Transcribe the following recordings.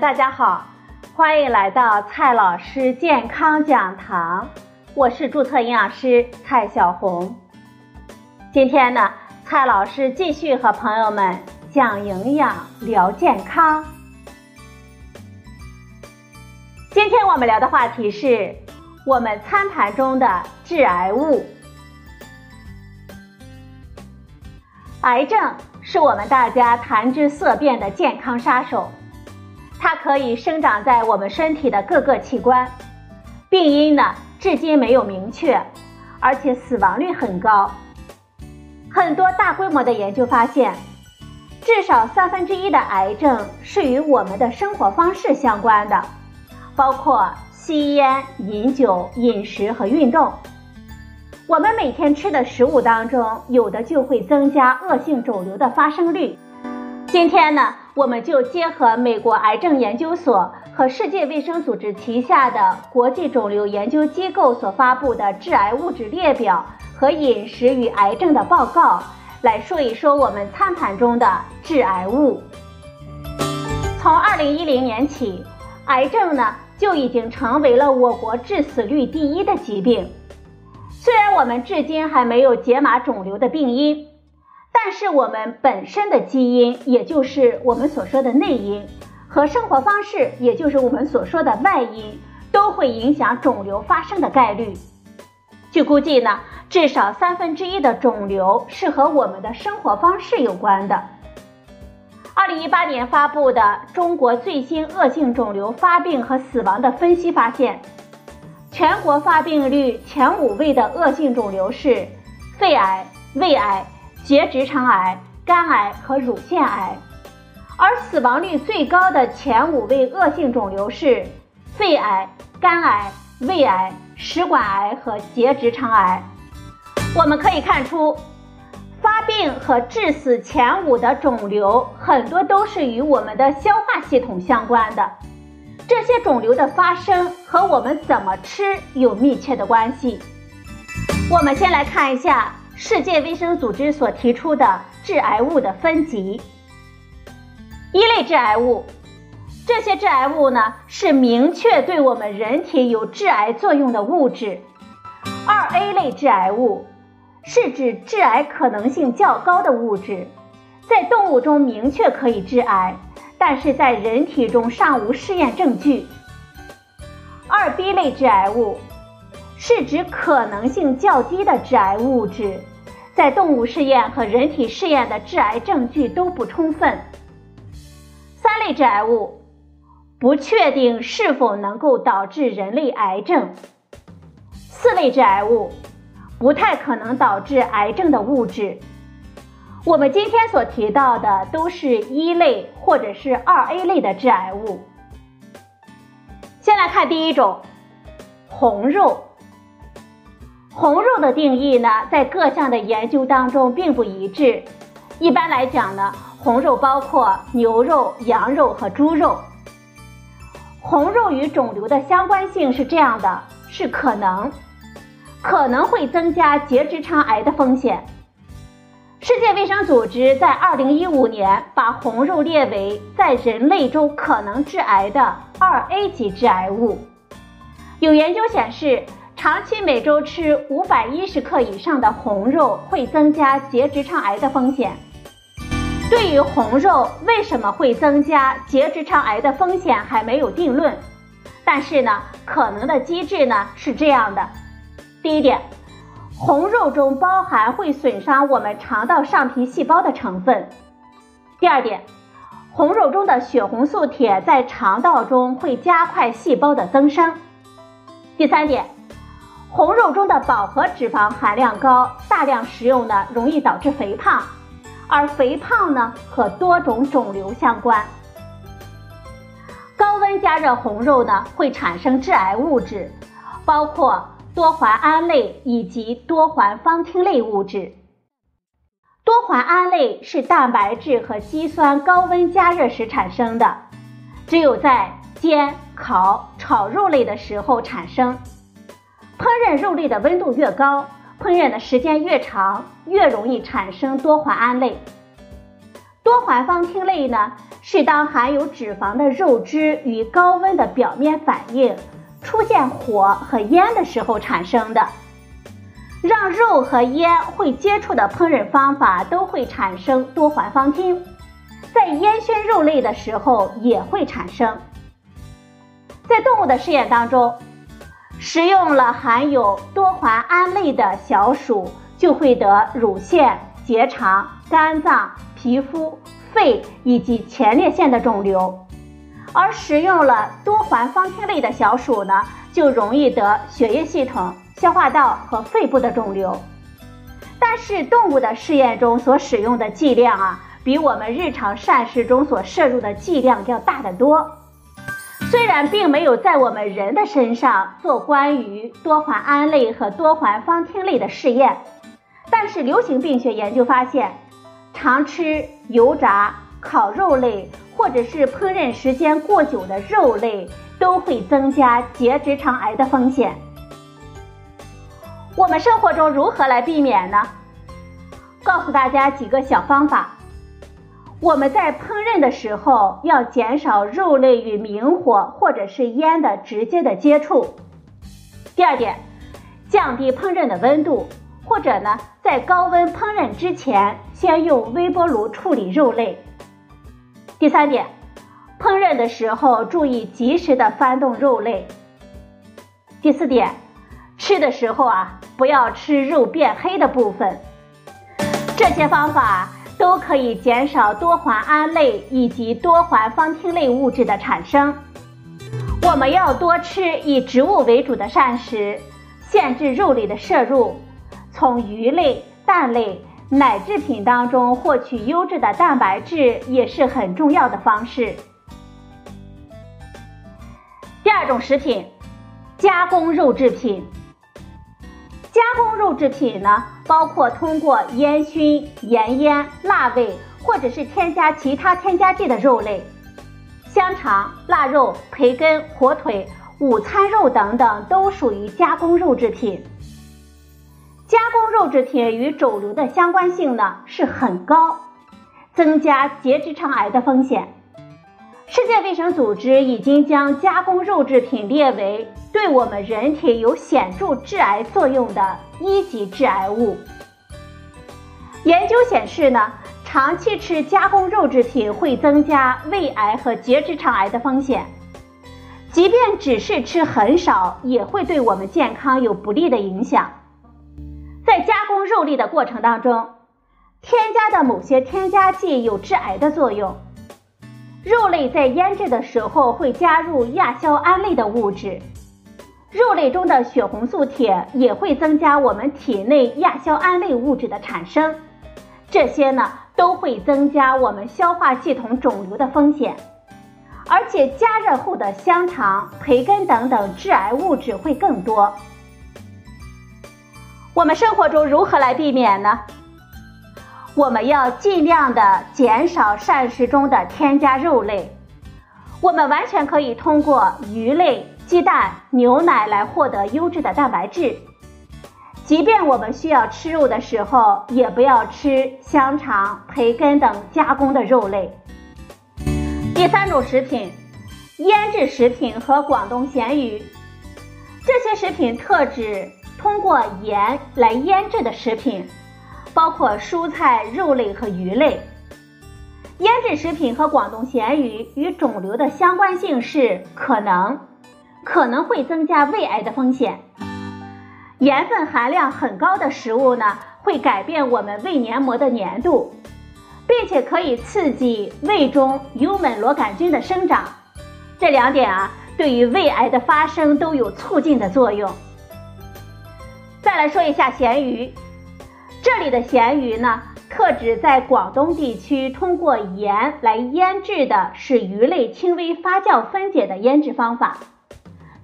大家好，欢迎来到蔡老师健康讲堂，我是注册营养师蔡小红。今天呢，蔡老师继续和朋友们讲营养、聊健康。今天我们聊的话题是我们餐盘中的致癌物。癌症是我们大家谈之色变的健康杀手。它可以生长在我们身体的各个器官，病因呢至今没有明确，而且死亡率很高。很多大规模的研究发现，至少三分之一的癌症是与我们的生活方式相关的，包括吸烟、饮酒、饮食和运动。我们每天吃的食物当中，有的就会增加恶性肿瘤的发生率。今天呢？我们就结合美国癌症研究所和世界卫生组织旗下的国际肿瘤研究机构所发布的致癌物质列表和饮食与癌症的报告，来说一说我们餐盘中的致癌物。从二零一零年起，癌症呢就已经成为了我国致死率第一的疾病。虽然我们至今还没有解码肿瘤的病因。但是我们本身的基因，也就是我们所说的内因，和生活方式，也就是我们所说的外因，都会影响肿瘤发生的概率。据估计呢，至少三分之一的肿瘤是和我们的生活方式有关的。二零一八年发布的《中国最新恶性肿瘤发病和死亡的分析》发现，全国发病率前五位的恶性肿瘤是肺癌、胃癌。结直肠癌、肝癌和乳腺癌，而死亡率最高的前五位恶性肿瘤是肺癌、肝癌、胃癌、食管癌和结直肠癌。我们可以看出，发病和致死前五的肿瘤很多都是与我们的消化系统相关的。这些肿瘤的发生和我们怎么吃有密切的关系。我们先来看一下。世界卫生组织所提出的致癌物的分级：一类致癌物，这些致癌物呢是明确对我们人体有致癌作用的物质；二 A 类致癌物是指致癌可能性较高的物质，在动物中明确可以致癌，但是在人体中尚无试验证据；二 B 类致癌物是指可能性较低的致癌物质。在动物试验和人体试验的致癌证据都不充分。三类致癌物不确定是否能够导致人类癌症。四类致癌物不太可能导致癌症的物质。我们今天所提到的都是一类或者是二 A 类的致癌物。先来看第一种，红肉。红肉的定义呢，在各项的研究当中并不一致。一般来讲呢，红肉包括牛肉、羊肉和猪肉。红肉与肿瘤的相关性是这样的：是可能，可能会增加结直肠癌的风险。世界卫生组织在二零一五年把红肉列为在人类中可能致癌的二 A 级致癌物。有研究显示。长期每周吃五百一十克以上的红肉会增加结直肠癌的风险。对于红肉为什么会增加结直肠癌的风险还没有定论，但是呢，可能的机制呢是这样的：第一点，红肉中包含会损伤我们肠道上皮细胞的成分；第二点，红肉中的血红素铁在肠道中会加快细胞的增生；第三点。红肉中的饱和脂肪含量高，大量食用呢容易导致肥胖，而肥胖呢和多种肿瘤相关。高温加热红肉呢会产生致癌物质，包括多环胺类以及多环芳烃类物质。多环胺类是蛋白质和肌酸高温加热时产生的，只有在煎、烤、炒肉类的时候产生。烹饪肉类的温度越高，烹饪的时间越长，越容易产生多环胺类。多环芳烃类呢，是当含有脂肪的肉汁与高温的表面反应出现火和烟的时候产生的。让肉和烟会接触的烹饪方法都会产生多环芳烃，在烟熏肉类的时候也会产生。在动物的试验当中，食用了含有多环胺类的小鼠，就会得乳腺、结肠、肝脏、皮肤、肺以及前列腺的肿瘤；而食用了多环芳烃类的小鼠呢，就容易得血液系统。消化道和肺部的肿瘤，但是动物的试验中所使用的剂量啊，比我们日常膳食中所摄入的剂量要大得多。虽然并没有在我们人的身上做关于多环胺类和多环芳烃类的试验，但是流行病学研究发现，常吃油炸、烤肉类或者是烹饪时间过久的肉类，都会增加结直肠癌的风险。我们生活中如何来避免呢？告诉大家几个小方法。我们在烹饪的时候要减少肉类与明火或者是烟的直接的接触。第二点，降低烹饪的温度，或者呢，在高温烹饪之前，先用微波炉处理肉类。第三点，烹饪的时候注意及时的翻动肉类。第四点。吃的时候啊，不要吃肉变黑的部分。这些方法都可以减少多环胺类以及多环芳烃类物质的产生。我们要多吃以植物为主的膳食，限制肉类的摄入，从鱼类、蛋类、奶制品当中获取优质的蛋白质也是很重要的方式。第二种食品，加工肉制品。加工肉制品呢，包括通过烟熏、盐腌、辣味，或者是添加其他添加剂的肉类，香肠、腊肉、培根、火腿、午餐肉等等都属于加工肉制品。加工肉制品与肿瘤的相关性呢是很高，增加结直肠癌的风险。世界卫生组织已经将加工肉制品列为对我们人体有显著致癌作用的一级致癌物。研究显示呢，长期吃加工肉制品会增加胃癌和结直肠癌的风险。即便只是吃很少，也会对我们健康有不利的影响。在加工肉类的过程当中，添加的某些添加剂有致癌的作用。肉类在腌制的时候会加入亚硝胺类的物质，肉类中的血红素铁也会增加我们体内亚硝胺类物质的产生，这些呢都会增加我们消化系统肿瘤的风险，而且加热后的香肠、培根等等致癌物质会更多。我们生活中如何来避免呢？我们要尽量的减少膳食中的添加肉类，我们完全可以通过鱼类、鸡蛋、牛奶来获得优质的蛋白质。即便我们需要吃肉的时候，也不要吃香肠、培根等加工的肉类。第三种食品，腌制食品和广东咸鱼，这些食品特指通过盐来腌制的食品。包括蔬菜、肉类和鱼类，腌制食品和广东咸鱼与肿瘤的相关性是可能，可能会增加胃癌的风险。盐分含量很高的食物呢，会改变我们胃黏膜的粘度，并且可以刺激胃中幽门螺杆菌的生长。这两点啊，对于胃癌的发生都有促进的作用。再来说一下咸鱼。这里的咸鱼呢，特指在广东地区通过盐来腌制的是鱼类轻微发酵分解的腌制方法，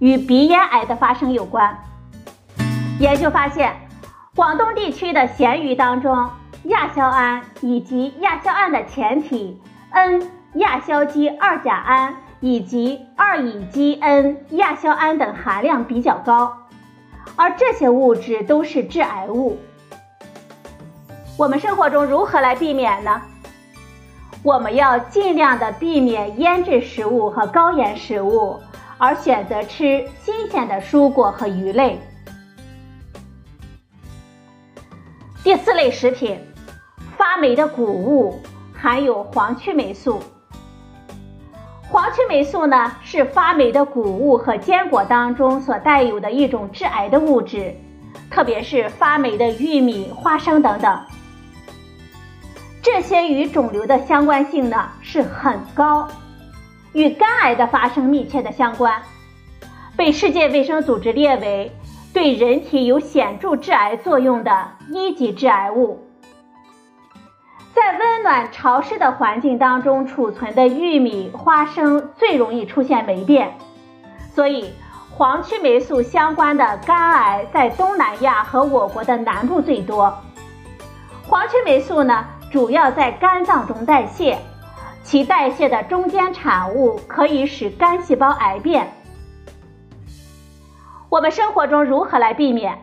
与鼻咽癌的发生有关。研究发现，广东地区的咸鱼当中，亚硝胺以及亚硝胺的前体 N 亚硝基二甲胺以及二乙基 N 亚硝胺等含量比较高，而这些物质都是致癌物。我们生活中如何来避免呢？我们要尽量的避免腌制食物和高盐食物，而选择吃新鲜的蔬果和鱼类。第四类食品，发霉的谷物含有黄曲霉素。黄曲霉素呢，是发霉的谷物和坚果当中所带有的一种致癌的物质，特别是发霉的玉米、花生等等。这些与肿瘤的相关性呢是很高，与肝癌的发生密切的相关，被世界卫生组织列为对人体有显著致癌作用的一级致癌物。在温暖潮湿的环境当中储存的玉米、花生最容易出现霉变，所以黄曲霉素相关的肝癌在东南亚和我国的南部最多。黄曲霉素呢，主要在肝脏中代谢，其代谢的中间产物可以使肝细胞癌变。我们生活中如何来避免？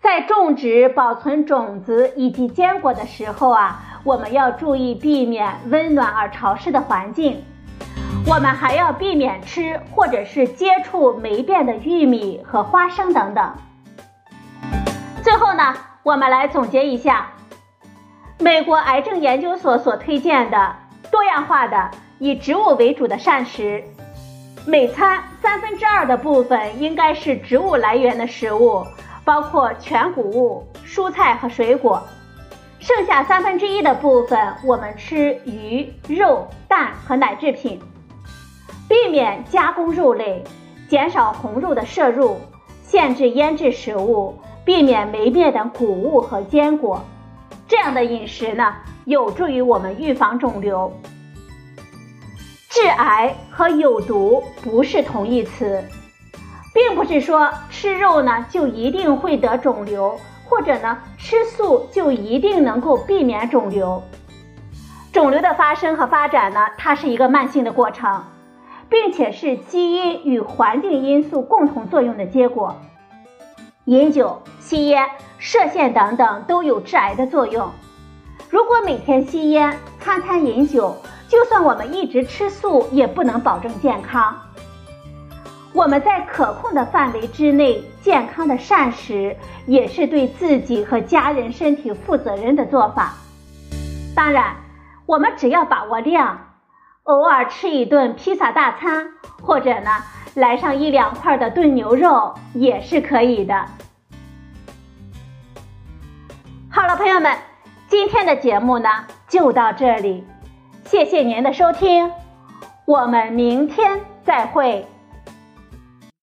在种植、保存种子以及坚果的时候啊，我们要注意避免温暖而潮湿的环境。我们还要避免吃或者是接触霉变的玉米和花生等等。最后呢，我们来总结一下，美国癌症研究所所推荐的多样化的以植物为主的膳食，每餐三分之二的部分应该是植物来源的食物。包括全谷物、蔬菜和水果，剩下三分之一的部分我们吃鱼、肉、蛋和奶制品，避免加工肉类，减少红肉的摄入，限制腌制食物，避免霉变的谷物和坚果。这样的饮食呢，有助于我们预防肿瘤。致癌和有毒不是同义词。并不是说吃肉呢就一定会得肿瘤，或者呢吃素就一定能够避免肿瘤。肿瘤的发生和发展呢，它是一个慢性的过程，并且是基因与环境因素共同作用的结果。饮酒、吸烟、射线等等都有致癌的作用。如果每天吸烟、餐餐饮酒，就算我们一直吃素，也不能保证健康。我们在可控的范围之内，健康的膳食也是对自己和家人身体负责任的做法。当然，我们只要把握量，偶尔吃一顿披萨大餐，或者呢来上一两块的炖牛肉也是可以的。好了，朋友们，今天的节目呢就到这里，谢谢您的收听，我们明天再会。